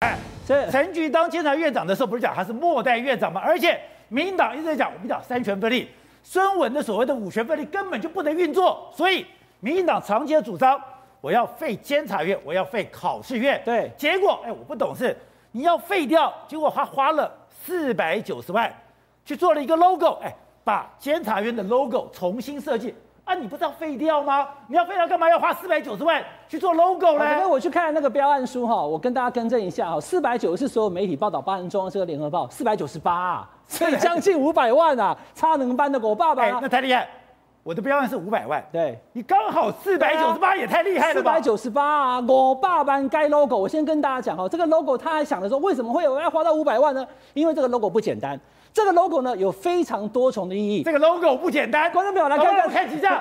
哎，是陈菊当监察院长的时候，不是讲他是末代院长吗？而且民进党一直在讲，我们讲三权分立，孙文的所谓的五权分立根本就不能运作，所以民进党长期的主张，我要废监察院，我要废考试院。对，结果哎，我不懂事，你要废掉，结果他花了四百九十万去做了一个 logo，哎，把监察院的 logo 重新设计。啊，你不知道废掉吗？你要废掉干嘛？要花四百九十万去做 logo 呢？因为我去看那个标案书哈，我跟大家更正一下哈，四百九是所有媒体报道八人中这个联合报，四百九十八，所以将近五百万啊，差能班的我爸爸、欸，那太厉害。我的标案是五百万，对，你刚好四百九十八，也太厉害了吧？四百九十八啊，我爸班该 logo，我先跟大家讲哈，这个 logo 他还想着说，为什么会有要花到五百万呢？因为这个 logo 不简单。这个 logo 呢，有非常多重的意义。这个 logo 不简单，观众朋友来看看，看几下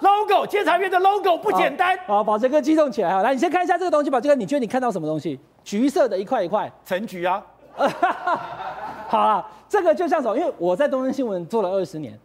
logo，监察院的 logo 不简单。好，宝杰哥激动起来哈，来，你先看一下这个东西，宝杰哥，你觉得你看到什么东西？橘色的一块一块，橙橘啊。好了，这个就像什么？因为我在东森新闻做了二十年，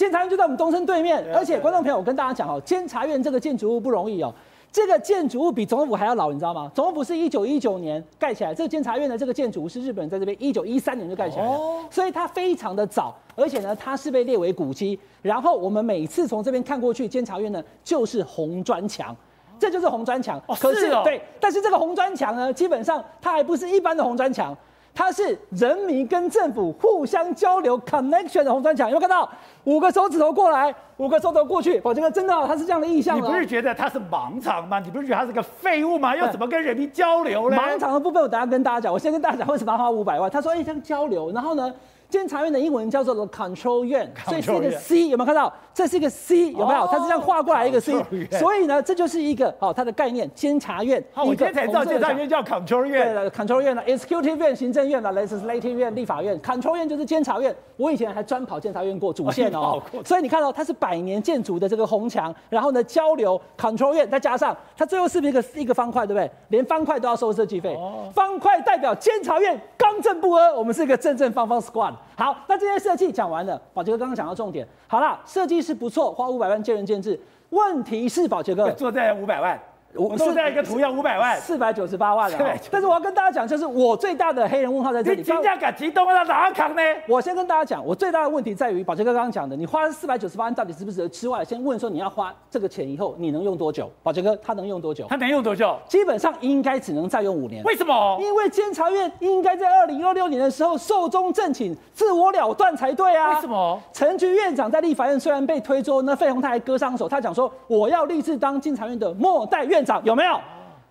监察院就在我们东升对面，而且观众朋友，我跟大家讲哦，监察院这个建筑物不容易哦。这个建筑物比总统府还要老，你知道吗？总统府是一九一九年盖起来，这个监察院的这个建筑物是日本人在这边一九一三年就盖起来了，所以它非常的早，而且呢，它是被列为古迹。然后我们每次从这边看过去，监察院呢就是红砖墙，这就是红砖墙。可是对，但是这个红砖墙呢，基本上它还不是一般的红砖墙。它是人民跟政府互相交流 connection 的红砖墙，有没有看到？五个手指头过来，五个手指头过去，我这个真的，它是这样的意象。你不是觉得它是盲肠吗？你不是觉得它是个废物吗？要怎么跟人民交流呢？盲肠的部分，我等下跟大家讲。我先跟大家讲为什么要花五百万。他说：“哎，像交流。”然后呢？监察院的英文叫做 control 院，所以是一个 C，有没有看到？这是一个 C，有没有？它是这样画过来一个 C，所以呢，这就是一个哦，它的概念。监察院，我今天才知道监察院叫 control 院。对了，control 院呢，executive 院行政院了，legislative 院立法院，control 院就是监察院。我以前还专跑监察院过主线哦，所以你看到它是百年建筑的这个红墙，然后呢交流 control 院，再加上它最后是不是一个一个方块，对不对？连方块都要收设计费，方块代表监察院刚正不阿，我们是一个正正方方 squad。好，那这些设计讲完了，宝杰哥刚刚讲到重点。好啦，设计是不错，花五百万见仁见智。问题是宝杰哥坐在五百万。我是在一个图要五百万，四百九十八万了。但是我要跟大家讲，就是我最大的黑人问号在这里。你金价敢激动，那哪扛呢？我先跟大家讲，我最大的问题在于宝杰哥刚刚讲的，你花四百九十八万到底值不值得？之外，先问说你要花这个钱以后，你能用多久？宝杰哥他能用多久？他能用多久？基本上应该只能再用五年。为什么？因为监察院应该在二零二六年的时候寿终正寝，自我了断才对啊。为什么？陈菊院长在立法院虽然被推桌，那费鸿泰还割伤手，他讲说我要立志当监察院的末代院院长，有没有？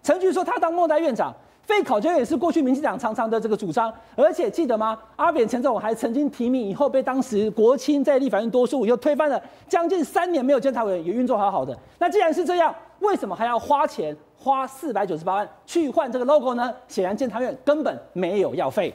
陈菊说他当末代院长，废考监院也是过去民进党常常的这个主张，而且记得吗？阿扁陈总统还曾经提名以后，被当时国亲在立法院多数又推翻了，将近三年没有监察委员也运作好好的。那既然是这样，为什么还要花钱花四百九十八万去换这个 logo 呢？显然监察院根本没有要废。